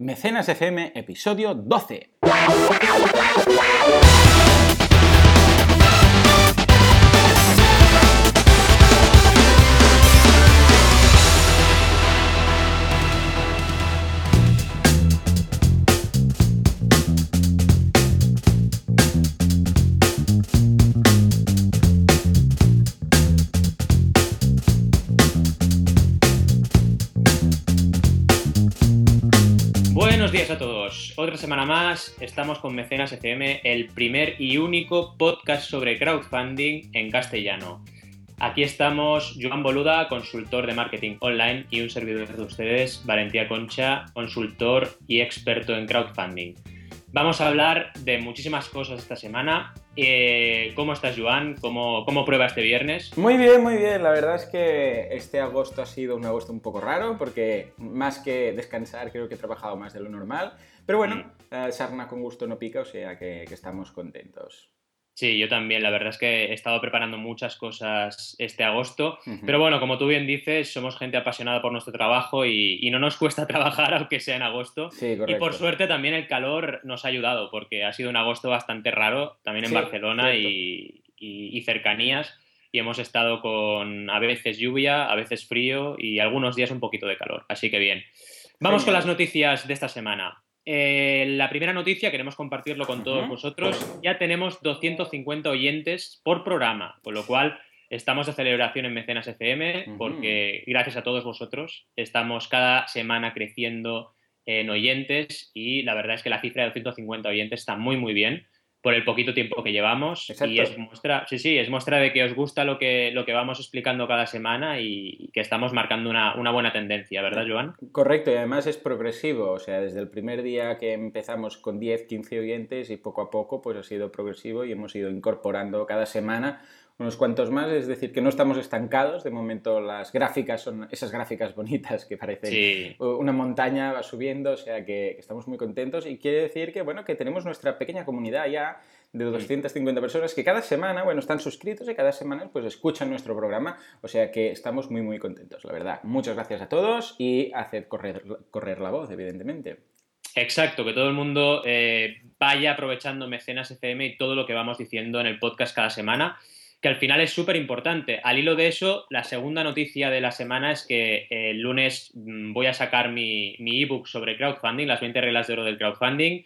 Mecenas FM, episodio 12. Semana más estamos con Mecenas FM, el primer y único podcast sobre crowdfunding en castellano. Aquí estamos Joan Boluda, consultor de marketing online, y un servidor de ustedes, Valentía Concha, consultor y experto en crowdfunding. Vamos a hablar de muchísimas cosas esta semana. Eh, ¿Cómo estás, Joan? ¿Cómo, ¿Cómo prueba este viernes? Muy bien, muy bien. La verdad es que este agosto ha sido un agosto un poco raro porque más que descansar creo que he trabajado más de lo normal. Pero bueno, eh, sarna con gusto no pica, o sea que, que estamos contentos. Sí, yo también. La verdad es que he estado preparando muchas cosas este agosto. Pero bueno, como tú bien dices, somos gente apasionada por nuestro trabajo y, y no nos cuesta trabajar aunque sea en agosto. Sí, Y correcto. por suerte también el calor nos ha ayudado porque ha sido un agosto bastante raro también en Sí, Barcelona y, y- y cercanías. Y hemos estado con a veces lluvia, a veces frío y algunos días un poquito de calor. Así que bien. Vamos con las noticias de esta semana. Eh, la primera noticia, queremos compartirlo con todos vosotros. Ya tenemos 250 oyentes por programa, con lo cual estamos de celebración en Mecenas FM porque gracias a todos vosotros estamos cada semana creciendo en oyentes y la verdad es que la cifra de 250 oyentes está muy muy bien por el poquito tiempo que llevamos Exacto. y es muestra, sí, sí, es muestra de que os gusta lo que, lo que vamos explicando cada semana y, que estamos marcando una, una buena tendencia, ¿verdad, Joan? Correcto, y además es progresivo, o sea, desde el primer día que empezamos con 10, 15 oyentes y poco a poco pues ha sido progresivo y hemos ido incorporando cada semana unos cuantos más, es decir, que no estamos estancados, de momento las gráficas son esas gráficas bonitas que parecen Sí, una montaña va subiendo, o sea que, que estamos muy contentos. Y quiere decir que, bueno, que tenemos nuestra pequeña comunidad ya de 250 personas que cada semana, bueno, están suscritos y cada semana pues escuchan nuestro programa, o sea que estamos muy muy contentos, la verdad. Muchas gracias a todos y haced correr, correr la voz, evidentemente. Exacto, que todo el mundo eh, vaya aprovechando Mecenas FM y todo lo que vamos diciendo en el podcast cada semana, que al final es súper importante. Al hilo de eso, la segunda noticia de la semana es que eh, el lunes mm, voy a sacar mi, mi ebook sobre crowdfunding, las 20 reglas de oro del crowdfunding.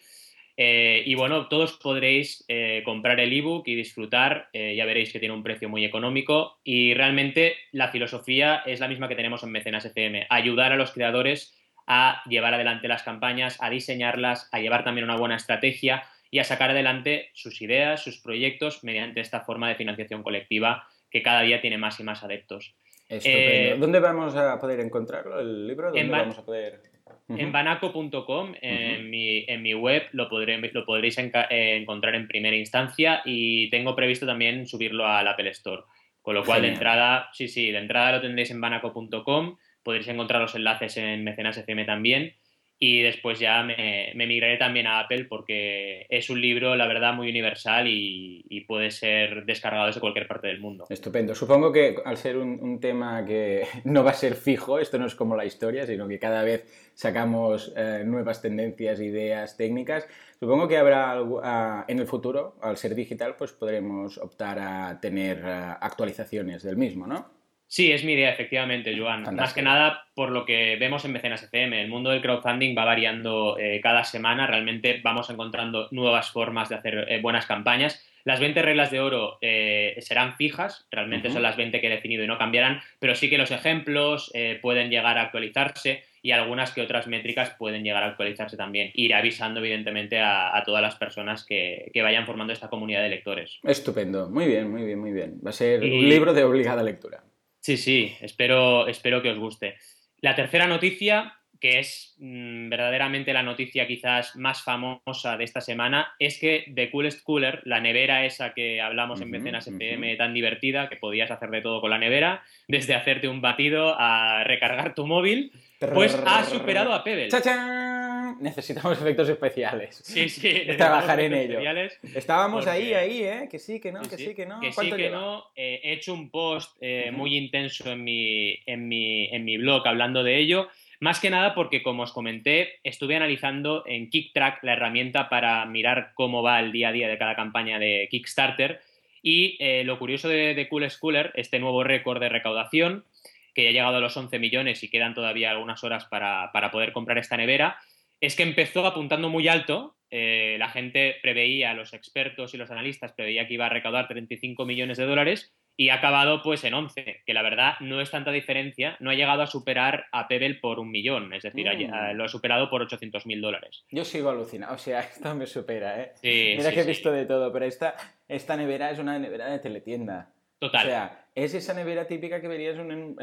Eh, y bueno, todos podréis eh, comprar el ebook y disfrutar. ya veréis que tiene un precio muy económico. Y realmente la filosofía es la misma que tenemos en Mecenas FM: ayudar a los creadores a llevar adelante las campañas, a diseñarlas, a llevar también una buena estrategia y a sacar adelante sus ideas, sus proyectos mediante esta forma de financiación colectiva que cada día tiene más y más adeptos. Estupendo. Eh, ¿Dónde vamos a poder encontrarlo, el libro? ¿Dónde En vamos a poder...? En banaco.com, en, mi, en mi web, lo, podré- lo podréis enca- eh, encontrar en primera instancia y tengo previsto también subirlo al Apple Store. Con lo cual, de entrada, sí, sí, de entrada lo tendréis en banaco.com, podréis encontrar los enlaces en Mecenas FM también y después ya me, me migraré también a Apple porque es un libro, la verdad, muy universal y, y puede ser descargado desde cualquier parte del mundo. Estupendo. Supongo que al ser un, un tema que no va a ser fijo, esto no es como la historia, sino que cada vez sacamos eh, nuevas tendencias, ideas, técnicas. Supongo que habrá algo- ah, en el futuro, al ser digital, pues podremos optar a tener ah, actualizaciones del mismo, ¿no? Sí, es mi idea, efectivamente, Joan. Más que nada por lo que vemos en Mecenas FM. El mundo del crowdfunding va variando eh, cada semana. Realmente vamos encontrando nuevas formas de hacer eh, buenas campañas. Las 20 reglas de oro eh, serán fijas, realmente son las 20 que he definido y no cambiarán, pero sí que los ejemplos pueden llegar a actualizarse y algunas que otras métricas pueden llegar a actualizarse también. Iré avisando, evidentemente, a, a todas las personas que, que vayan formando esta comunidad de lectores. Estupendo. Muy bien, muy bien, muy bien. Va a ser Y- un libro de obligada lectura. Sí, sí, espero, espero que os guste. La tercera noticia, que es mm, verdaderamente la noticia quizás más famosa de esta semana, es que The Coolest Cooler, la nevera esa que hablamos en Mecenas. FM tan divertida, que podías hacer de todo con la nevera, desde hacerte un batido a recargar tu móvil, pues ha superado a Pebble. ¡Chachán! Necesitamos efectos especiales. Sí, sí, Trabajar en ello. Estábamos Porque- ahí, ahí, ¿eh? Que sí, que no, Sí, que sí, que no. Que sí, ¿Cuánto que lleva? no. Eh, he hecho un post eh, muy intenso en mi, en, mi, en mi blog hablando de ello. Más que nada porque, como os comenté, estuve analizando en KickTrack la herramienta para mirar cómo va el día a día de cada campaña de Kickstarter. Y eh, lo curioso de, de Cool Schooler, este nuevo récord de recaudación, que ya ha llegado a los 11 millones y quedan todavía algunas horas para, para poder comprar esta nevera, es que empezó apuntando muy alto. Eh, la gente preveía, los expertos y los analistas preveía que iba a recaudar 35 millones de dólares y ha acabado pues en 11, que la verdad no es tanta diferencia, no ha llegado a superar a Pebble por un millón, es decir, mm. lo ha superado por 800 mil dólares. Yo sigo alucinado, o sea, esto me supera, ¿eh? Mira que he visto de todo, pero esta, esta nevera es una nevera de teletienda. Total. O sea, es esa nevera típica que verías en,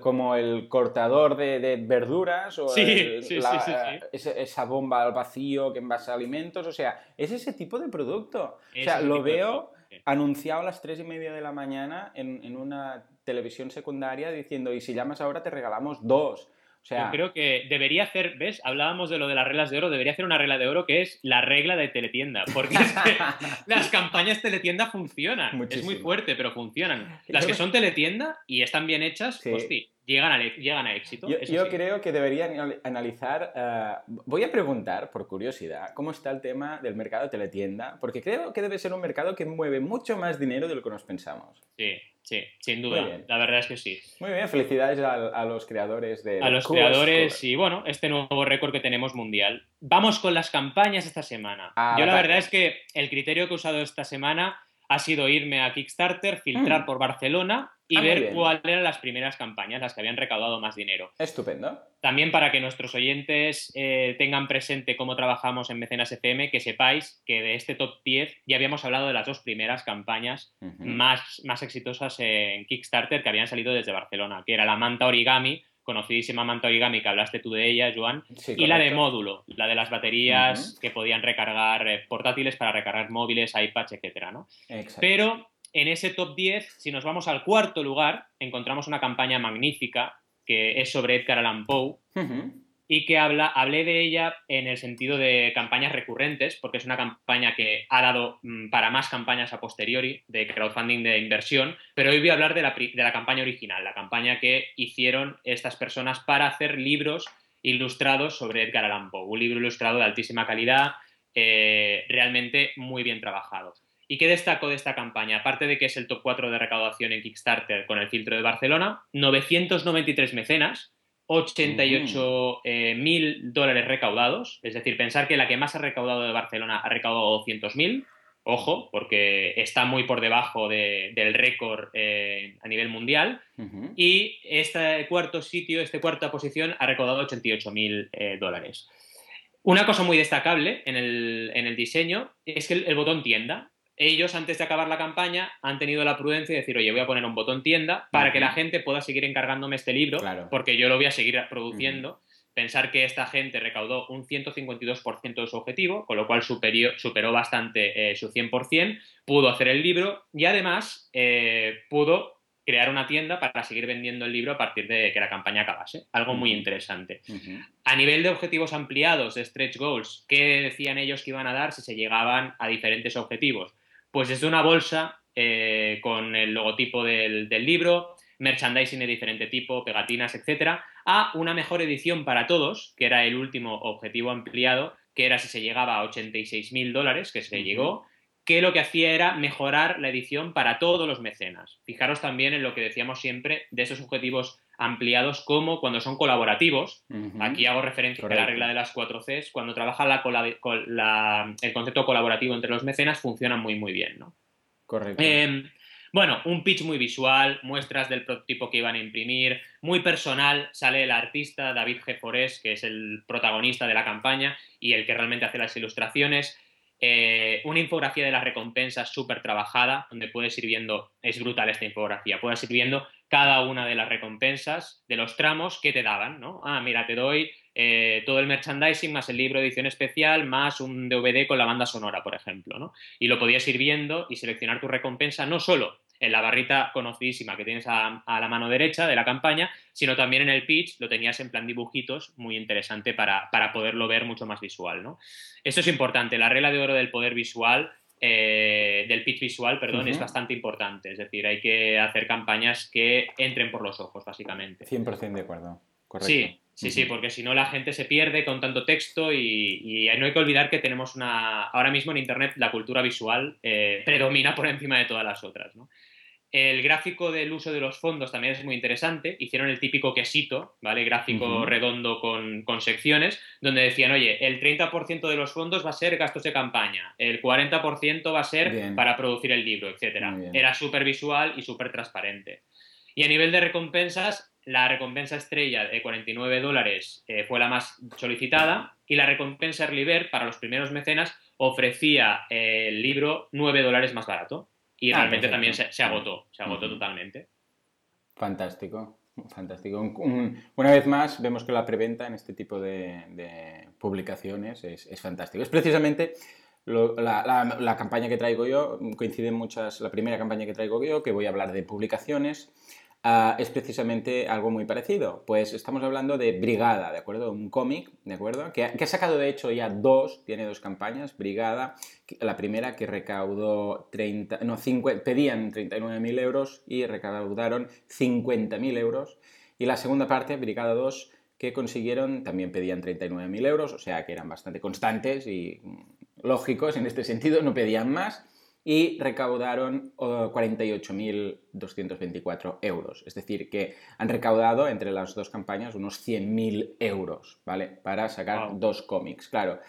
como el cortador de, verduras o esa bomba al vacío que envasa alimentos. O sea, es ese tipo de producto. o sea, lo veo anunciado a las tres y media de la mañana en, una televisión secundaria diciendo, y si llamas ahora te regalamos dos. Yo creo que debería hacer, ¿ves? Hablábamos de lo de las reglas de oro, debería hacer una regla de oro que es la regla de teletienda, porque las campañas teletienda funcionan. Es muy fuerte, pero funcionan. Las que son teletienda y están bien hechas, sí, llegan a, llegan a éxito. Yo, creo que deberían analizar, eh, voy a preguntar, por curiosidad, cómo está el tema del mercado de teletienda, porque creo que debe ser un mercado que mueve mucho más dinero de lo que nos pensamos. Sí, Sí, sin duda. La verdad es que sí. Muy bien, felicidades a, los creadores de. A los creadores y bueno, este nuevo récord que tenemos mundial. Vamos con las campañas esta semana. Ah, Yo la verdad es que el criterio que he usado esta semana ha sido irme a Kickstarter, filtrar mm. por Barcelona y ah, ver cuáles eran las primeras campañas, las que habían recaudado más dinero. Estupendo. También para que nuestros oyentes eh, tengan presente cómo trabajamos en Mecenas FM, que sepáis que de este top 10 ya habíamos hablado de las dos primeras campañas más, más exitosas en Kickstarter que habían salido desde Barcelona, que era la manta origami, conocidísima manta origami que hablaste tú de ella, Joan, y la de módulo, la de las baterías que podían recargar eh, portátiles para recargar móviles, iPads, etcétera, ¿no? Pero en ese top 10, si nos vamos al cuarto lugar, encontramos una campaña magnífica que es sobre Edgar Allan Poe y que habla, hablé de ella en el sentido de campañas recurrentes, porque es una campaña que ha dado mm, para más campañas a posteriori de crowdfunding de inversión, pero hoy voy a hablar de la, de la campaña original, la campaña que hicieron estas personas para hacer libros ilustrados sobre Edgar Allan Poe, un libro ilustrado de altísima calidad, eh, realmente muy bien trabajado. ¿Y qué destaco de esta campaña? Aparte de que es el top 4 de recaudación en Kickstarter con el filtro de Barcelona, 993 mecenas, 88 eh, mil dólares recaudados. Es decir, pensar que la que más ha recaudado de Barcelona ha recaudado 200 mil. Ojo, porque está muy por debajo del récord eh, a nivel mundial. Y este cuarto sitio, esta cuarta posición, ha recaudado 88 mil eh, dólares. Una cosa muy destacable en el, diseño es que el, botón tienda ellos antes de acabar la campaña han tenido la prudencia de decir, oye, voy a poner un botón tienda para que la gente pueda seguir encargándome este libro, porque yo lo voy a seguir produciendo. Pensar que esta gente recaudó un 152% de su objetivo, con lo cual superó bastante eh, su 100%, pudo hacer el libro y además eh, pudo crear una tienda para seguir vendiendo el libro a partir de que la campaña acabase. Algo muy interesante. A nivel de objetivos ampliados, de stretch goals, ¿qué decían ellos que iban a dar si se llegaban a diferentes objetivos? Pues desde una bolsa eh, con el logotipo del, libro, merchandising de diferente tipo, pegatinas, etcétera, a una mejor edición para todos, que era el último objetivo ampliado, que era si se llegaba a 86 mil dólares, que se llegó, que lo que hacía era mejorar la edición para todos los mecenas. Fijaros también en lo que decíamos siempre de esos objetivos ampliados como cuando son colaborativos. Aquí hago referencia a la regla de las 4 Cs. Cuando trabaja el concepto colaborativo entre los mecenas, funciona muy, muy bien. ¿no? Correcto. Em, bueno, un pitch muy visual, muestras del prototipo que iban a imprimir, muy personal. Sale el artista David G. Forés, que es el protagonista de la campaña y el que realmente hace las ilustraciones. Eh, una infografía de las recompensas súper trabajada, donde puedes ir viendo, es brutal esta infografía, puedes ir viendo cada una de las recompensas de los tramos que te daban, ¿no? Ah, mira, te doy eh, todo el merchandising más el libro de edición especial más un DVD con la banda sonora, por ejemplo, ¿no? Y lo podías ir viendo y seleccionar tu recompensa no solo en la barrita conocidísima que tienes a, la mano derecha de la campaña, sino también en el pitch lo tenías en plan dibujitos, muy interesante para, para poderlo ver mucho más visual, ¿no? Esto es importante, la regla de oro del poder visual eh, del pitch visual, perdón, es bastante importante. Es decir, hay que hacer campañas que entren por los ojos, básicamente. 100% de acuerdo. correcto. Sí, sí, sí, porque si no la gente se pierde con tanto texto y, no hay que olvidar que tenemos una... Ahora mismo en Internet la cultura visual eh, predomina por encima de todas las otras, ¿no? El gráfico del uso de los fondos también es muy interesante. Hicieron el típico quesito, ¿vale? Gráfico redondo con, secciones, donde decían, oye, el 30% de los fondos va a ser gastos de campaña, el 40% va a ser para producir el libro, etc. Era súper visual y súper transparente. Y a nivel de recompensas, la recompensa estrella de 49 dólares eh, fue la más solicitada y la recompensa Early para los primeros mecenas ofrecía el libro 9 dólares más barato y ah, realmente también se, agotó, se agotó totalmente. Fantástico, fantástico. una vez más vemos que la preventa en este tipo de, publicaciones es, es, fantástico. Es precisamente la, la, campaña que traigo yo, coinciden muchas, la primera campaña que traigo yo, que voy a hablar de publicaciones Ah, es precisamente algo muy parecido. Pues estamos hablando de Brigada, ¿de acuerdo? Un cómic, ¿de acuerdo? Que, ha sacado de hecho ya dos, tiene dos campañas. Brigada, la primera que recaudó 30, no, 5, pedían 39.000 euros y recaudaron 50.000 euros. Y la segunda parte, Brigada 2, que consiguieron, también pedían 39.000 euros, o sea que eran bastante constantes y mm, lógicos en este sentido, no pedían más y recaudaron 48.224 euros. Es decir, que han recaudado entre las dos campañas unos 100.000 euros, ¿vale? Para sacar dos cómics, claro.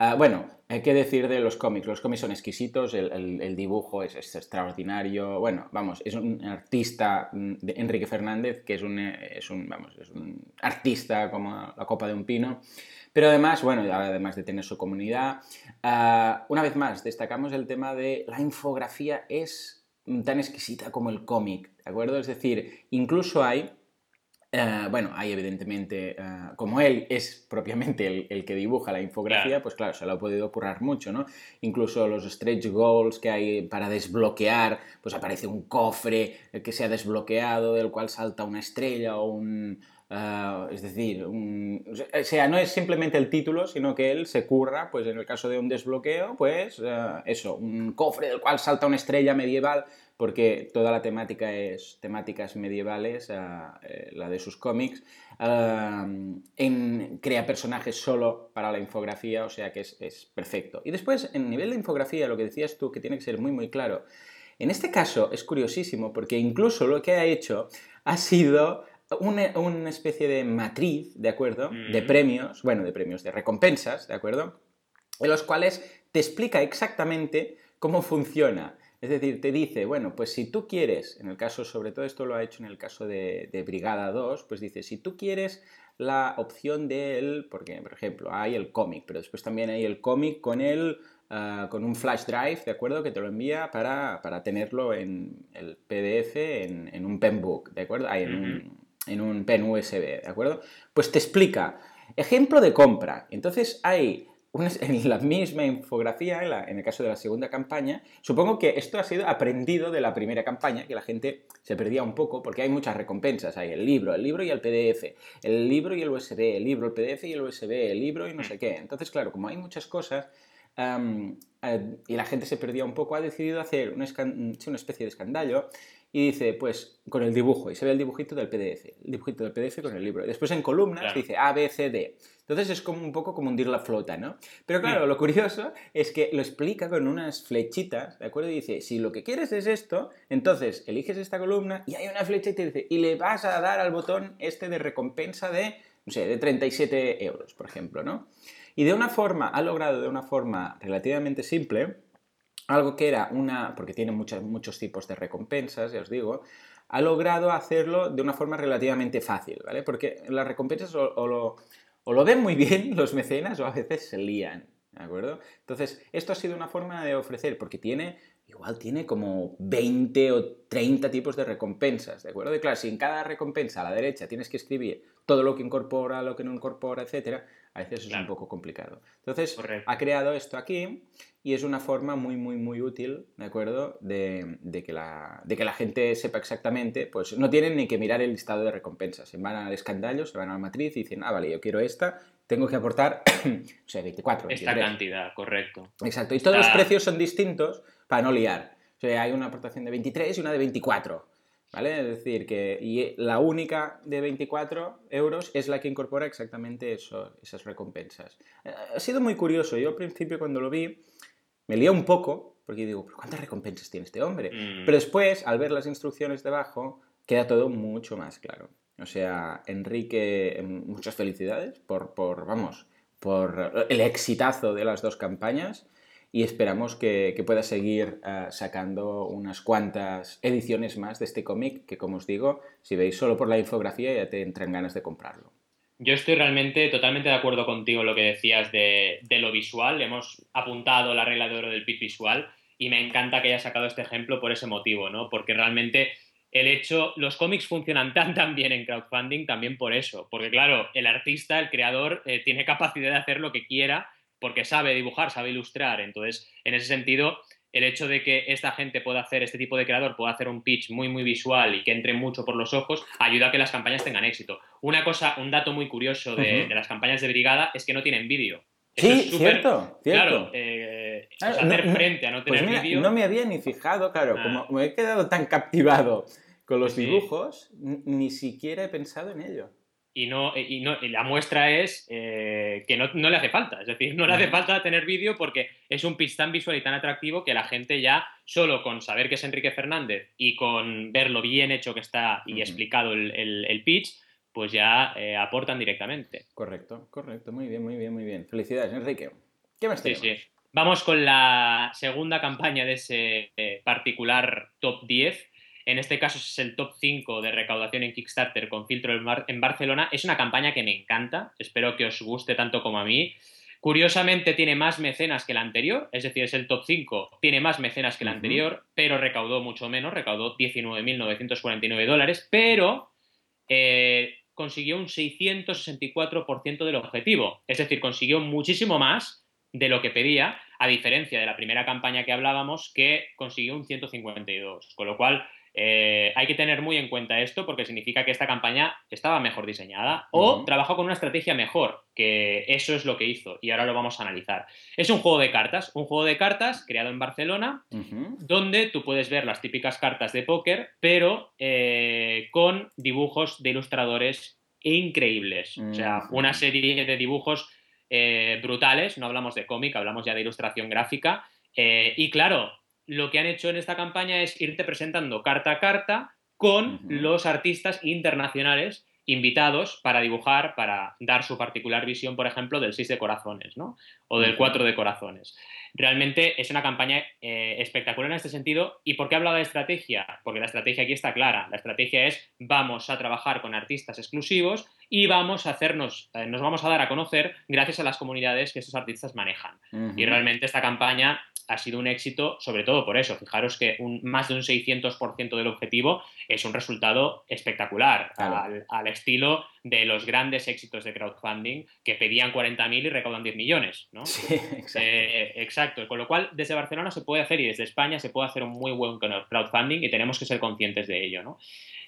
Ah, bueno, hay que decir de los cómics. Los cómics son exquisitos, el, dibujo es, extraordinario. Bueno, vamos, es un artista, mm, de Enrique Fernández, que es un, es un, vamos, es un artista como la copa de un pino. Pero además, bueno, además de tener su comunidad, ah, una vez más, destacamos el tema de la infografía es tan exquisita como el cómic, ¿de acuerdo? Es decir, incluso hay eh, bueno, hay evidentemente, eh, como él es propiamente el, que dibuja la infografía, pues claro, se lo ha podido currar mucho, ¿no? Incluso los stretch goals que hay para desbloquear, pues aparece un cofre que se ha desbloqueado, del cual salta una estrella o un, Ah, es decir, o sea, no es simplemente el título, sino que él se curra, pues en el caso de un desbloqueo, pues ah, eso, un cofre del cual salta una estrella medieval, porque toda la temática es temáticas medievales, ah, eh, la de sus cómics, en, crea personajes solo para la infografía, o sea que es, es perfecto. Y después, en nivel de infografía, lo que decías tú, que tiene que ser muy, muy claro, en este caso es curiosísimo porque incluso lo que ha hecho ha sido una, especie de matriz, ¿de acuerdo? De premios, bueno, de premios, de recompensas, ¿de acuerdo? En los cuales te explica exactamente cómo funciona. Es decir, te dice, bueno, pues si tú quieres, en el caso, sobre todo esto lo ha hecho en el caso de, Brigada 2, pues dice, si tú quieres la opción del, porque por ejemplo hay el cómic, pero después también hay el cómic con el, ah, con un flash drive, ¿de acuerdo? Que te lo envía para, tenerlo en el PDF, en, un penbook, ¿de acuerdo? Hay en un, en un pen USB, ¿de acuerdo? Pues te explica, ejemplo de compra. Entonces hay en la misma infografía, en, el caso de la segunda campaña, supongo que esto ha sido aprendido de la primera campaña, que la gente se perdía un poco porque hay muchas recompensas. Hay el libro, el libro y el PDF, el libro y el USB, el libro, el PDF y el USB, el libro y no sé qué. Entonces, claro, como hay muchas cosas, eh, y la gente se perdía un poco, ha decidido hacer una, una especie de escandallo y dice, pues, con el dibujo, y se ve el dibujito del PDF, el dibujito del PDF con el libro. Después en columnas dice A, B, C, D. Entonces es como un poco como hundir la flota, ¿no? Pero claro, lo curioso es que lo explica con unas flechitas, ¿de acuerdo? Y dice, si lo que quieres es esto, entonces eliges esta columna y hay una flecha y te dice, y le vas a dar al botón este de recompensa de, no sé, de 37 euros, por ejemplo, ¿no? Y de una forma, ha logrado de una forma relativamente simple, algo que era una, porque tiene muchos, muchos tipos de recompensas, ya os digo, ha logrado hacerlo de una forma relativamente fácil, ¿vale? Porque las recompensas o, lo, o lo ven muy bien los mecenas o a veces se lían, ¿de acuerdo? Entonces, esto ha sido una forma de ofrecer, porque tiene, igual tiene como 20 o 30 tipos de recompensas, ¿de acuerdo? Y claro, si en cada recompensa a la derecha tienes que escribir todo lo que incorpora, lo que no incorpora, etcétera, a veces es un poco complicado. Entonces, ha creado esto aquí y es una forma muy, muy, muy útil, ¿de acuerdo? De, que la, de que la gente sepa exactamente, pues no tienen ni que mirar el listado de recompensas. Se van al escandallo, se van a la matriz y dicen, ah, vale, yo quiero esta, tengo que aportar, o sea, 24, Esta cantidad, correcto. Exacto. Y todos los precios son distintos para no liar. O sea, hay una aportación de 23 y una de 24. ¿Vale? Es decir, que y la única de 24 euros es la que incorpora exactamente eso, esas recompensas. Eh, ha sido muy curioso. Yo al principio cuando lo vi me lié un poco porque digo, ¿cuántas recompensas tiene este hombre? Mm. Pero después, al ver las instrucciones debajo, queda todo mucho más claro. O sea, Enrique, em, muchas felicidades por, por vamos, por el exitazo de las dos campañas y esperamos que, que pueda seguir eh, sacando unas cuantas ediciones más de este cómic que, como os digo, si veis solo por la infografía ya te entran ganas de comprarlo. Yo estoy realmente totalmente de acuerdo contigo en lo que decías de, de lo visual. Hemos apuntado la regla de oro del pitch visual y me encanta que haya sacado este ejemplo por ese motivo, ¿no? Porque realmente el hecho, los cómics funcionan tan tan bien en crowdfunding también por eso, porque claro, el artista, el creador, eh, tiene capacidad de hacer lo que quiera porque sabe dibujar, sabe ilustrar, entonces en ese sentido el hecho de que esta gente pueda hacer, este tipo de creador pueda hacer un pitch muy muy visual y que entre mucho por los ojos, ayuda a que las campañas tengan éxito. Una cosa, un dato muy curioso de, las campañas de Brigada es que no tienen vídeo. Eso Sí, cierto, cierto. Claro, eh, Claro, hacer no- frente a no tener Pues mira, vídeo. no me había ni fijado, claro, Ah. como me he quedado tan captivado con los dibujos, ni siquiera he pensado en ello. Y no, y no y la muestra es eh, que no, no le hace falta. Es decir, no le hace falta tener vídeo porque es un pitch tan visual y tan atractivo que la gente ya, solo con saber que es Enrique Fernández y con ver lo bien hecho que está y explicado el, el- el pitch, pues ya eh, aportan directamente. Correcto, correcto, muy bien, muy bien, muy bien. Felicidades, Enrique. ¿Qué más Sí, tenemos? sí. Vamos con la segunda campaña de ese eh, particular top 10. En este caso es el top 5 de recaudación en Kickstarter con filtro en, Bar- en Barcelona. Es una campaña que me encanta. Espero que os guste tanto como a mí. Curiosamente tiene más mecenas que la anterior, es decir, es el top 5, tiene más mecenas que la anterior, pero recaudó mucho menos, recaudó 19.949 dólares, pero eh, consiguió un 664% del objetivo. Es decir, consiguió muchísimo más de lo que pedía, a diferencia de la primera campaña que hablábamos, que consiguió un 152. Con lo cual, eh, hay que tener muy en cuenta esto porque significa que esta campaña estaba mejor diseñada o trabajó con una estrategia mejor, que eso es lo que hizo y ahora lo vamos a analizar. Es un juego de cartas, un juego de cartas creado en Barcelona, donde tú puedes ver las típicas cartas de póker, pero eh, con dibujos de ilustradores increíbles. O sea, una serie de dibujos eh, brutales, no hablamos de cómic, hablamos ya de ilustración gráfica. y claro, lo que han hecho en esta campaña es irte presentando carta a carta con los artistas internacionales invitados para dibujar, para dar su particular visión, por ejemplo, del 6 de corazones, ¿no? O del Ujú. 4 de corazones. Realmente es una campaña eh, espectacular en este sentido. ¿Y por qué hablaba de estrategia? Porque la estrategia aquí está clara. La estrategia es vamos a trabajar con artistas exclusivos y vamos a hacernos, eh, nos vamos a dar a conocer gracias a las comunidades que estos artistas manejan. Y realmente esta campaña ha sido un éxito, sobre todo por eso. Fijaros que un, más de un 600% del objetivo es un resultado espectacular, Claro. al, al estilo de los grandes éxitos de crowdfunding que pedían 40.000 y recaudan 10 millones, ¿no? Sí, exacto. Eh, exacto, con lo cual desde Barcelona se puede hacer y desde España se puede hacer un muy buen crowdfunding y tenemos que ser conscientes de ello, ¿no?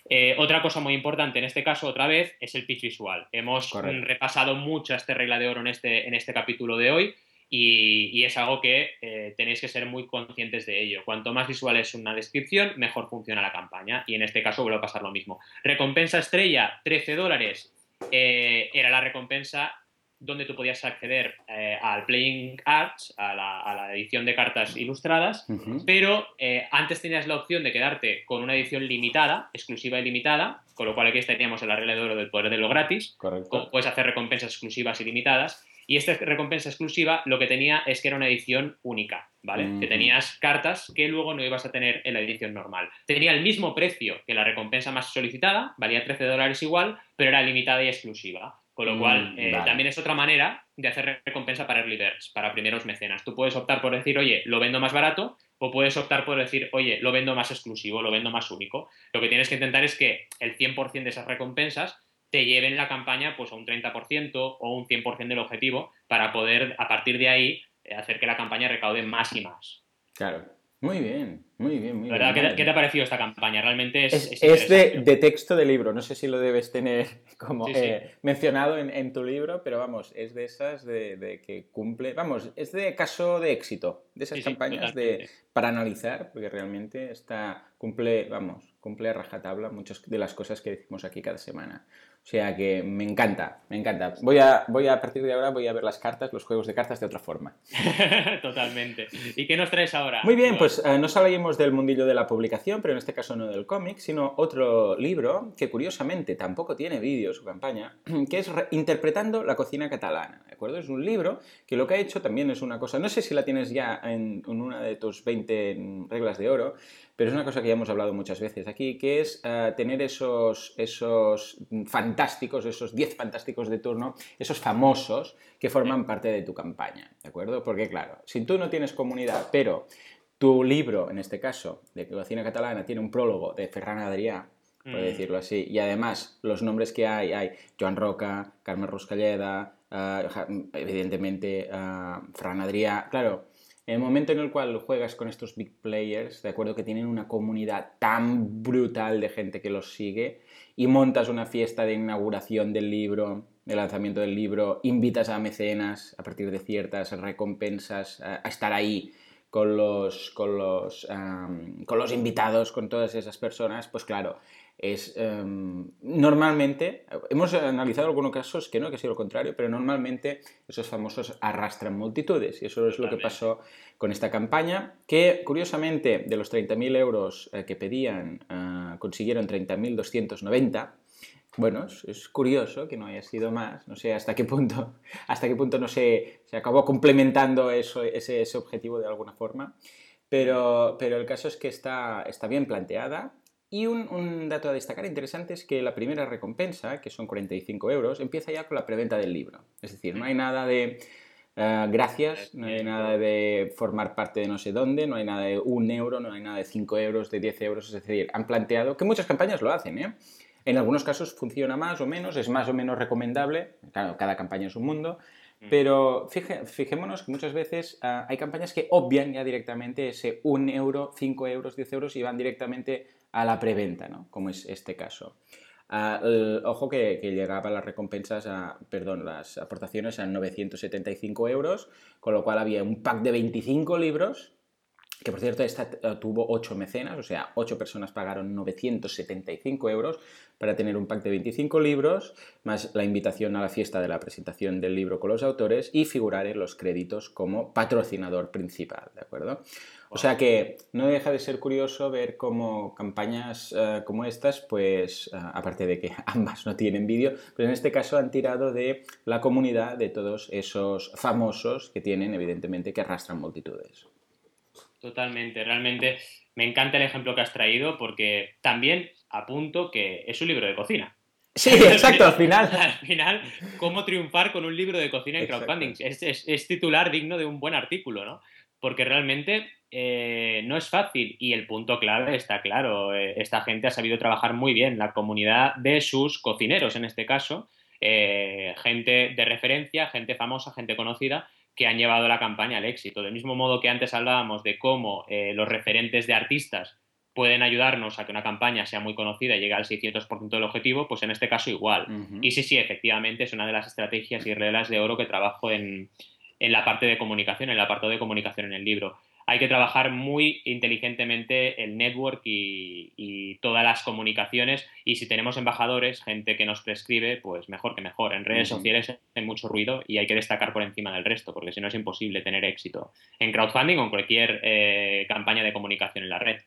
Eh, otra cosa muy importante en este caso, otra vez, es el pitch visual. Hemos Correcto. repasado mucho esta regla de oro en este, en este capítulo de hoy y, y es algo que eh, tenéis que ser muy conscientes de ello. Cuanto más visual es una descripción, mejor funciona la campaña y en este caso vuelve a pasar lo mismo. Recompensa estrella, 13 dólares. eh, era la recompensa donde tú podías acceder eh, al Playing Arts, a la, a la edición de cartas ilustradas, pero eh, antes tenías la opción de quedarte con una edición limitada, exclusiva y limitada, con lo cual aquí estaríamos en la regla de oro del poder de lo gratis, Correcto. co- puedes hacer recompensas exclusivas y limitadas, y esta recompensa exclusiva lo que tenía es que era una edición única, ¿vale? Que tenías cartas que luego no ibas a tener en la edición normal. Tenía el mismo precio que la recompensa más solicitada, valía 13 dólares igual, pero era limitada y exclusiva. Con lo Mm, cual, eh, vale. también es otra manera de hacer recompensa para early birds, para primeros mecenas. Tú puedes optar por decir, oye, lo vendo más barato, o puedes optar por decir, oye, lo vendo más exclusivo, lo vendo más único. Lo que tienes que intentar es que el 100% de esas recompensas te lleven la campaña pues, a un 30% o un 100% del objetivo para poder, a partir de ahí, eh, hacer que la campaña recaude más y más. Claro. Muy bien, muy bien, muy ¿Verdad? bien. ¿Qué, qué te ha parecido esta campaña? Realmente es, Es, es es de, texto de libro, no sé si lo debes tener como Sí, sí. eh, mencionado en, en tu libro, pero vamos, es de esas de, de que cumple, vamos, es de caso de éxito, de esas Sí, campañas de, para analizar, porque realmente está, cumple, vamos, cumple a rajatabla muchas de las cosas que decimos aquí cada semana. O sea que me encanta, me encanta. Voy a, voy a, partir de ahora voy a ver las cartas, los juegos de cartas de otra forma. Totalmente. ¿Y qué nos traes ahora? Muy bien, pues eh, no salimos del mundillo de la publicación, pero en este caso no del cómic, sino otro libro que curiosamente tampoco tiene vídeo, su campaña, que es Interpretando la cocina catalana. ¿De acuerdo? Es un libro que lo que ha hecho también es una cosa, no sé si la tienes ya en, en una de tus 20 reglas de oro, pero es una cosa que ya hemos hablado muchas veces aquí, que es eh, tener esos, esos fantásticos, esos 10 fantásticos de turno, esos famosos que forman parte de tu campaña, ¿de acuerdo? Porque claro, si tú no tienes comunidad, pero tu libro, en este caso, de cocina catalana, tiene un prólogo de Ferran Adrià, por mm. decirlo así, y además los nombres que hay, hay Joan Roca, Carmen Ruscalleda, eh, evidentemente uh, Ferran Adrià, claro, en el momento en el cual juegas con estos big players, de acuerdo que tienen una comunidad tan brutal de gente que los sigue, y montas una fiesta de inauguración del libro, de lanzamiento del libro, invitas a mecenas a partir de ciertas recompensas a, estar ahí con los, con los, con los invitados, con todas esas personas, pues claro, es em, normalmente, hemos analizado algunos casos que no, que ha sido lo contrario, pero normalmente esos famosos arrastran multitudes y eso es lo que pasó con esta campaña, que curiosamente de los 30.000 euros eh, que pedían uh, consiguieron 30.290. Bueno, es, curioso que no haya sido más, no sé hasta qué punto, hasta qué punto no se, se acabó complementando eso, ese, ese, objetivo de alguna forma, pero, pero el caso es que está, está bien planteada, y un, dato a destacar interesante es que la primera recompensa, que son 45 euros, empieza ya con la preventa del libro. Es decir, no hay nada de eh, gracias, no hay nada de formar parte de no sé dónde, no hay nada de un euro, no hay nada de 5 euros, de 10 euros. Es decir, han planteado que muchas campañas lo hacen, ¿eh? En algunos casos funciona más o menos, es más o menos recomendable. Claro, cada campaña es un mundo. Mm. Pero fijémonos que muchas veces ah, hay campañas que obvian ya directamente ese 1 euro, 5 euros, 10 euros y van directamente a la preventa, ¿no? como es este caso. Ah, ojo que, que, llegaba las recompensas, a, perdón, las aportaciones a 975 euros, con lo cual había un pack de 25 libros que por cierto esta eh, tuvo 8 mecenas, o sea, 8 personas pagaron 975 euros para tener un pack de 25 libros, más la invitación a la fiesta de la presentación del libro con los autores y figurar en los créditos como patrocinador principal, ¿de acuerdo? O sea que no deja de ser curioso ver cómo campañas eh, como estas, pues eh, aparte de que ambas no tienen vídeo, pero en este caso han tirado de la comunidad de todos esos famosos que tienen evidentemente que arrastran multitudes. Totalmente, realmente me encanta el ejemplo que has traído porque también apunto que es un libro de cocina. Sí, exacto, al final. al final, cómo triunfar con un libro de cocina en crowdfunding. Es, titular digno de un buen artículo, ¿no? Porque realmente eh, no es fácil y el punto clave está claro. Eh, esta gente ha sabido trabajar muy bien, la comunidad de sus cocineros en este caso, eh, gente de referencia, gente famosa, gente conocida, que han llevado la campaña al éxito. Del mismo modo que antes hablábamos de cómo eh, los referentes de artistas pueden ayudarnos a que una campaña sea muy conocida y llegue al 600% del objetivo, pues en este caso igual. Y sí, sí, efectivamente es una de las estrategias y reglas de oro que trabajo en, en la parte de comunicación, en el apartado de comunicación en el libro hay que trabajar muy inteligentemente el network y, todas las comunicaciones. Y si tenemos embajadores, gente que nos prescribe, pues mejor que mejor. En redes sociales hay mucho ruido y hay que destacar por encima del resto, porque si no es imposible tener éxito en crowdfunding o en cualquier eh, campaña de comunicación en la red.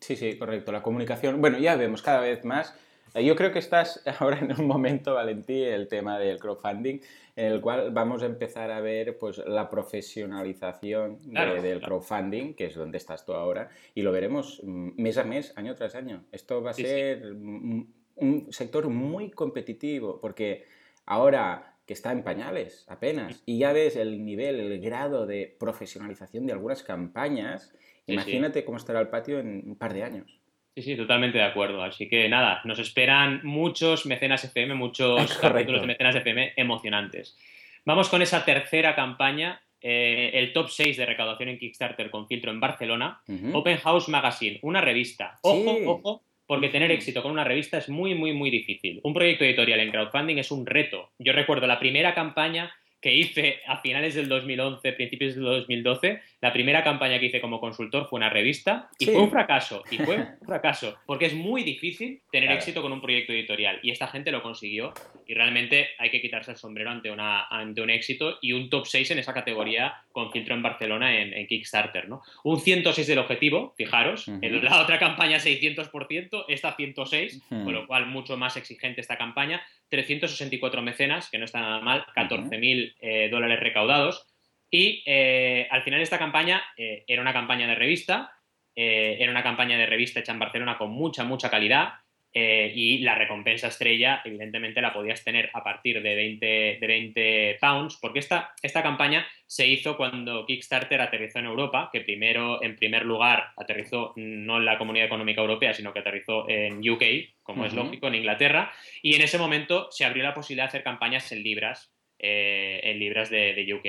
Sí, sí, correcto. La comunicación, bueno, ya vemos cada vez más yo creo que estás ahora en un momento, Valentí, el tema del crowdfunding, en el cual vamos a empezar a ver pues, la profesionalización del crowdfunding, que es donde estás tú ahora, y lo veremos mm, mes a mes, año tras año. Esto va a ser un sector muy competitivo, porque ahora que está en pañales apenas, y ya ves el nivel, el grado de profesionalización de algunas campañas, imagínate cómo estará el patio en un par de años. Sí, sí, totalmente de acuerdo. Así que nada, nos esperan muchos mecenas FM, muchos capítulos de mecenas FM emocionantes. Vamos con esa tercera campaña, eh, el top 6 de recaudación en Kickstarter con filtro en Barcelona, Open House Magazine, una revista. Ojo, ojo, porque tener éxito con una revista es muy, muy, muy difícil. Un proyecto editorial en crowdfunding es un reto. Yo recuerdo la primera campaña que hice a finales del 2011, principios del 2012, la primera campaña que hice como consultor fue una revista y fue un fracaso. Y fue un fracaso, porque es muy difícil tener éxito con un proyecto editorial. Y esta gente lo consiguió. Y realmente hay que quitarse el sombrero ante, una, ante un éxito y un top 6 en esa categoría con filtro en Barcelona en, Kickstarter. ¿no? Un 106 del objetivo, fijaros. En la otra campaña 600%, esta 106, con lo cual mucho más exigente esta campaña. 364 mecenas, que no está nada mal, 14.000 eh, dólares recaudados. Y eh, al final esta campaña eh, era una campaña de revista, era una campaña de revista hecha en Barcelona con mucha, mucha calidad. y la recompensa estrella, evidentemente, la podías tener a partir de 20, de 20 pounds, porque esta, esta campaña se hizo cuando Kickstarter aterrizó en Europa, que primero, en primer lugar, aterrizó no en la Comunidad Económica Europea, sino que aterrizó en UK, como es lógico, en Inglaterra, y en ese momento se abrió la posibilidad de hacer campañas en libras, eh, en libras de, UK.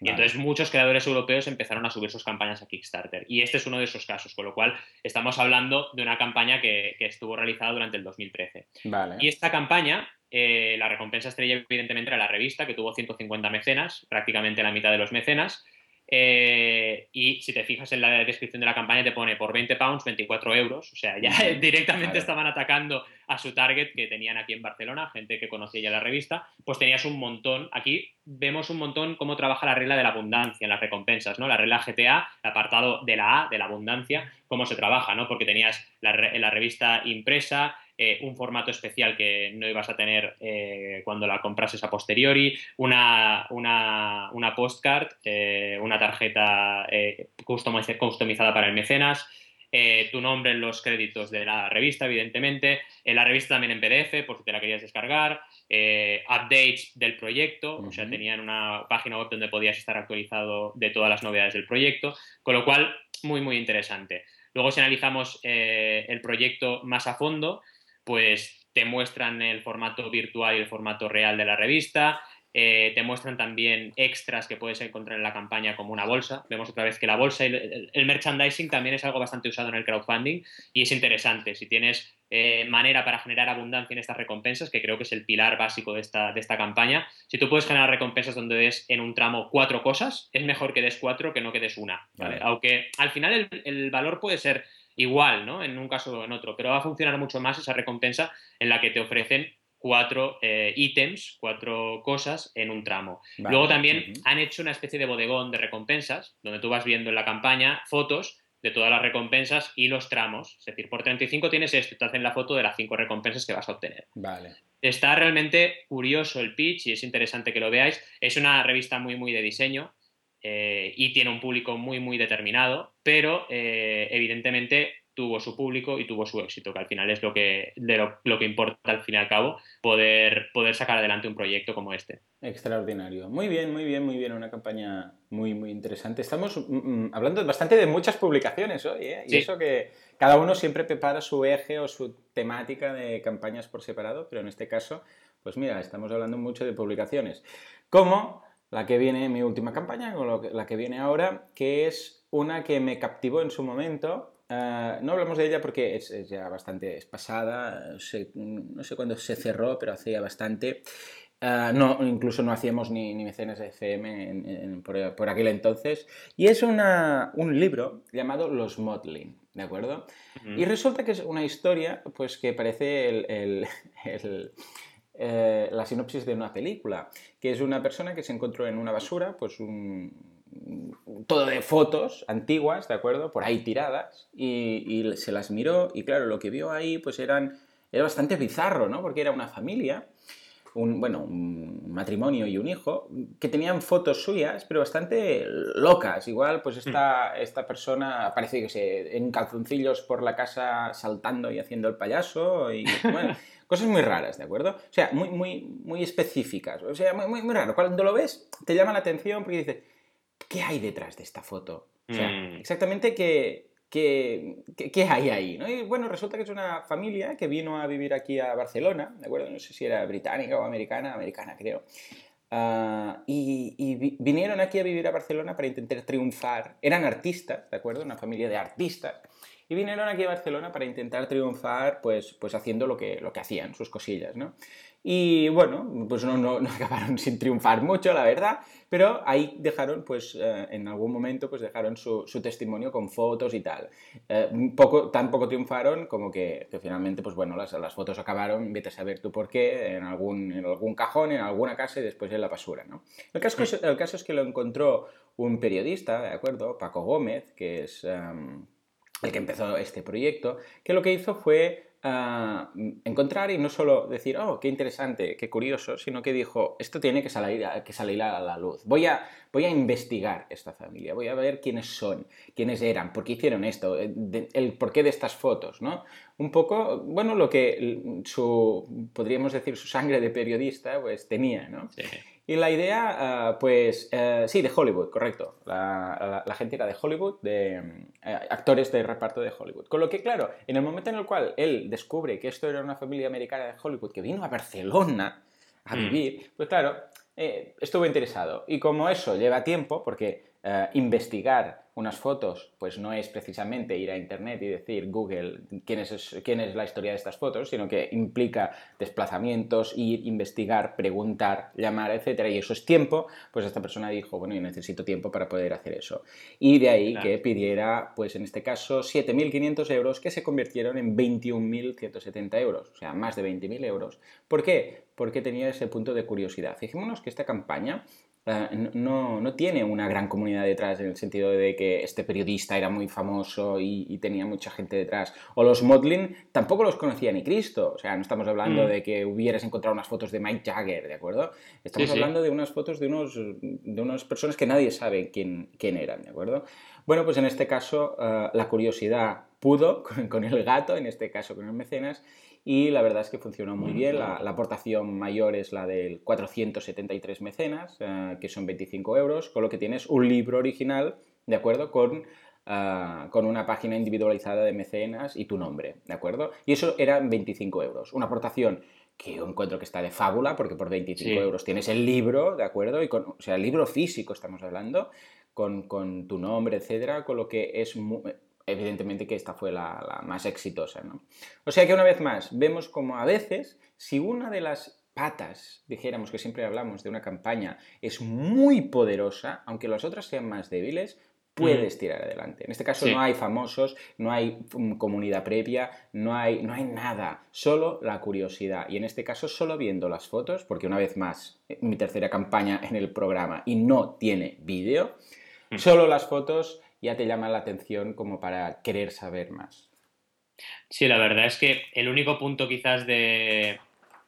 Y entonces muchos creadores europeos empezaron a subir sus campañas a Kickstarter. Y este es uno de esos casos, con lo cual estamos hablando de una campaña que, estuvo realizada durante el 2013. Y esta campaña eh, la recompensa estrella, evidentemente, era la revista, que tuvo 150 mecenas, prácticamente la mitad de los mecenas. Eh, y si te fijas en la descripción de la campaña, te pone por 20 pounds 24 euros. O sea, ya directamente estaban atacando a su target que tenían aquí en Barcelona, gente que conocía ya la revista. Pues tenías un montón. Aquí vemos un montón cómo trabaja la regla de la abundancia en las recompensas, ¿no? La regla GTA, el apartado de la A, de la abundancia, cómo se trabaja, ¿no? Porque tenías la, la revista impresa, eh, un formato especial que no ibas a tener eh, cuando la comprases a posteriori, una, una, postcard, eh, una tarjeta customizada para el mecenas, tu nombre en los créditos de la revista, evidentemente, la revista también en PDF, por si te la querías descargar, updates del proyecto, o sea, tenían una página web donde podías estar actualizado de todas las novedades del proyecto, con lo cual, muy, muy interesante. Luego, si analizamos el proyecto más a fondo, pues te muestran el formato virtual y el formato real de la revista, eh, te muestran también extras que puedes encontrar en la campaña como una bolsa. Vemos otra vez que la bolsa y el, merchandising también es algo bastante usado en el crowdfunding y es interesante. Si tienes eh, manera para generar abundancia en estas recompensas, que creo que es el pilar básico de esta, de esta campaña, si tú puedes generar recompensas donde des en un tramo cuatro cosas, es mejor que des cuatro que no que des una. Aunque al final el valor puede ser igual, ¿no? En un caso o en otro, pero va a funcionar mucho más esa recompensa en la que te ofrecen cuatro eh, ítems, cuatro cosas en un tramo. Luego también han hecho una especie de bodegón de recompensas, donde tú vas viendo en la campaña fotos de todas las recompensas y los tramos. Es decir, por 35 tienes esto, te hacen la foto de las cinco recompensas que vas a obtener. Vale. Está realmente curioso el pitch y es interesante que lo veáis. Es una revista muy, muy de diseño. Eh, y tiene un público muy, muy determinado, pero eh, evidentemente tuvo su público y tuvo su éxito, que al final es lo que, de lo, que importa al fin y al cabo, poder, poder sacar adelante un proyecto como este. Extraordinario. Muy bien, muy bien, muy bien. Una campaña muy, muy interesante. Estamos mm, mm, hablando bastante de muchas publicaciones hoy, ¿eh? Y eso que cada uno siempre prepara su eje o su temática de campañas por separado, pero en este caso, pues mira, estamos hablando mucho de publicaciones. Como la que viene, mi última campaña, o la que viene ahora, que es una que me captivó en su momento. Eh, no hablamos de ella porque es, ya bastante pasada, no sé cuándo se cerró, pero hacía bastante. Eh, no, incluso no hacíamos ni, ni mecenas de FM por, aquel entonces. Y es una, un libro llamado Los Motley, ¿de acuerdo? Y resulta que es una historia pues, que parece el eh, la sinopsis de una película, que es una persona que se encontró en una basura, pues un, todo de fotos antiguas, ¿de acuerdo? Por ahí tiradas, y, se las miró, y claro, lo que vio ahí, pues eran, era bastante bizarro, ¿no? Porque era una familia, un, bueno, un matrimonio y un hijo, que tenían fotos suyas, pero bastante locas. Igual, pues esta, hmm. esta persona parece que se en calzoncillos por la casa saltando y haciendo el payaso, y bueno... Cosas muy raras, ¿de acuerdo? O sea, muy, muy, muy específicas. O sea, muy, muy, raro. Cuando lo ves, te llama la atención porque dices, ¿qué hay detrás de esta foto? O sea, mm. exactamente qué, qué, qué, hay ahí, ¿no? Y bueno, resulta que es una familia que vino a vivir aquí a Barcelona, ¿de acuerdo? No sé si era británica o americana, americana creo. Ah, y, y, vinieron aquí a vivir a Barcelona para intentar triunfar. Eran artistas, ¿de acuerdo? Una familia de artistas y vinieron aquí a Barcelona para intentar triunfar pues, pues haciendo lo que, lo que hacían, sus cosillas, ¿no? Y bueno, pues no, no, acabaron sin triunfar mucho, la verdad, pero ahí dejaron, pues eh, en algún momento, pues dejaron su, testimonio con fotos y tal. Eh, poco, tan poco triunfaron como que, finalmente, pues bueno, las, las, fotos acabaron, vete a saber tú por qué, en algún, en algún cajón, en alguna casa y después en la basura, ¿no? El caso, es, el caso es que lo encontró un periodista, ¿de acuerdo? Paco Gómez, que es em, el que empezó este proyecto, que lo que hizo fue encontrar y no solo decir, oh, qué interesante, qué curioso, sino que dijo, esto tiene que salir, que salir a la luz. Voy a, voy a investigar esta familia, voy a ver quiénes son, quiénes eran, por qué hicieron esto, eh, el porqué de estas fotos, ¿no? Un poco, bueno, lo que su, podríamos decir, su sangre de periodista, pues tenía, ¿no? Sí. Y la idea, ah, pues, eh, sí, de Hollywood, correcto. La, gente era de Hollywood, de eh, actores de reparto de Hollywood. Con lo que, claro, en el momento en el cual él descubre que esto era una familia americana de Hollywood que vino a Barcelona a mm. vivir, pues claro, eh, estuvo interesado. Y como eso lleva tiempo, porque investigar unas fotos, pues no es precisamente ir a Internet y decir Google quién es, quién es la historia de estas fotos, sino que implica desplazamientos, ir, investigar, preguntar, llamar, etc. Y eso es tiempo, pues esta persona dijo, bueno, yo necesito tiempo para poder hacer eso. Y de ahí que pidiera, pues en este caso, 7.500 euros que se convirtieron en 21.170 euros, o sea, más de 20.000 euros. ¿Por qué? Porque tenía ese punto de curiosidad. Fijémonos que esta campaña no, no, tiene una gran comunidad detrás en el sentido de que este periodista era muy famoso y, tenía mucha gente detrás. O los Modlin tampoco los conocía ni Cristo. O sea, no estamos hablando mm. de que hubieras encontrado unas fotos de Mike Jagger, ¿de acuerdo? Estamos hablando de unas fotos de, unos, de unas personas que nadie sabe quién, quién eran, ¿de acuerdo? Bueno, pues en este caso eh, la curiosidad pudo con el gato, en este caso con el mecenas, y la verdad es que funcionó muy bien. La, aportación mayor es la del 473 mecenas, eh, que son 25 euros, con lo que tienes un libro original, ¿de acuerdo? Con, eh, con una página individualizada de mecenas y tu nombre, ¿de acuerdo? Y eso eran 25 euros. Una aportación que yo encuentro que está de fábula, porque por 25 euros tienes el libro, ¿de acuerdo? Y con, o sea, el libro físico estamos hablando, con, con tu nombre, etcétera, con lo que es muy, evidentemente que esta fue la, más exitosa. ¿no? O sea que una vez más, vemos como a veces, si una de las patas, dijéramos que siempre hablamos de una campaña, es muy poderosa, aunque las otras sean más débiles, puedes tirar adelante. En este caso no hay famosos, no hay mm, comunidad previa, no hay, no hay nada, solo la curiosidad. Y en este caso solo viendo las fotos, porque una vez más, eh, mi tercera campaña en el programa y no tiene vídeo, mm. solo las fotos ya te llama la atención como para querer saber más. Sí, la verdad es que el único punto quizás de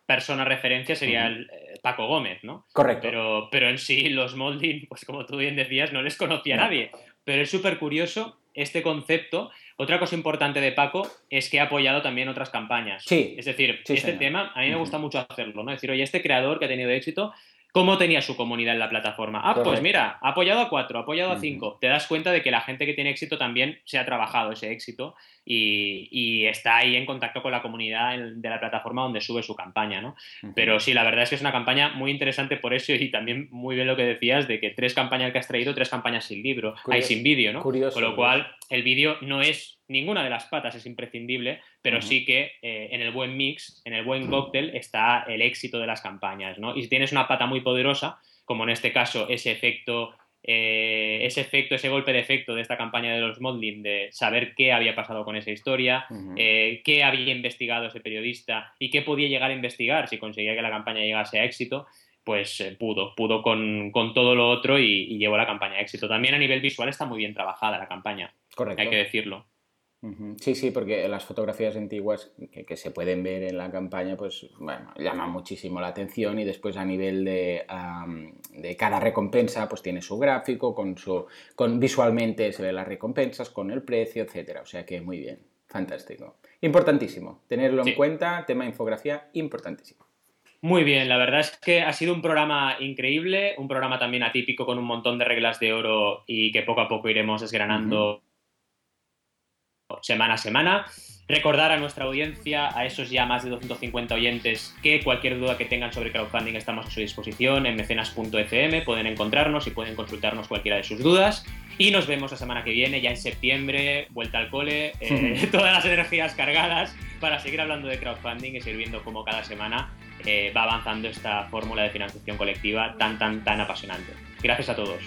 persona referencia sería el eh, Paco Gómez, ¿no? Correcto. Pero, pero en sí los Molding, pues como tú bien decías, no les conocía a nadie. Pero es súper curioso este concepto. Otra cosa importante de Paco es que ha apoyado también otras campañas. Sí. Es decir, este tema a mí me gusta mucho hacerlo, ¿no? Es decir, oye, este creador que ha tenido éxito ¿Cómo tenía su comunidad en la plataforma? Ah, pues mira, ha apoyado a cuatro, ha apoyado a cinco. Te das cuenta de que la gente que tiene éxito también se ha trabajado ese éxito y, está ahí en contacto con la comunidad de la plataforma donde sube su campaña, ¿no? Pero sí, la verdad es que es una campaña muy interesante por eso y también muy bien lo que decías de que tres campañas que has traído, tres campañas sin libro, hay sin vídeo, ¿no? Curioso, con lo cual, el vídeo no es ninguna de las patas es imprescindible, pero sí que eh, en el buen mix, en el buen cóctel está el éxito de las campañas, ¿no? Y si tienes una pata muy poderosa, como en este caso ese efecto, eh, ese efecto, ese golpe de efecto de esta campaña de los Modlin, de saber qué había pasado con esa historia, eh, qué había investigado ese periodista y qué podía llegar a investigar si conseguía que la campaña llegase a éxito, pues pudo, pudo con, todo lo otro y, y, llevó la campaña a éxito. También a nivel visual está muy bien trabajada la campaña. Correcto. Hay que decirlo. Sí, sí, porque las fotografías antiguas que, se pueden ver en la campaña, pues bueno, llaman muchísimo la atención y después a nivel de, de, cada recompensa, pues tiene su gráfico, con su, con visualmente se ve las recompensas, con el precio, etcétera. O sea que muy bien, fantástico. Importantísimo, tenerlo en cuenta, tema infografía, importantísimo. Muy bien, la verdad es que ha sido un programa increíble, un programa también atípico con un montón de reglas de oro y que poco a poco iremos desgranando semana a semana. Recordar a nuestra audiencia, a esos ya más de 250 oyentes, que cualquier duda que tengan sobre crowdfunding estamos a su disposición en mecenas.fm, pueden encontrarnos y pueden consultarnos cualquiera de sus dudas. Y nos vemos la semana que viene, ya en septiembre, vuelta al cole, eh, todas las energías cargadas para seguir hablando de crowdfunding y sirviendo como cada semana va avanzando esta fórmula de financiación colectiva tan, tan, tan apasionante. Gracias a todos.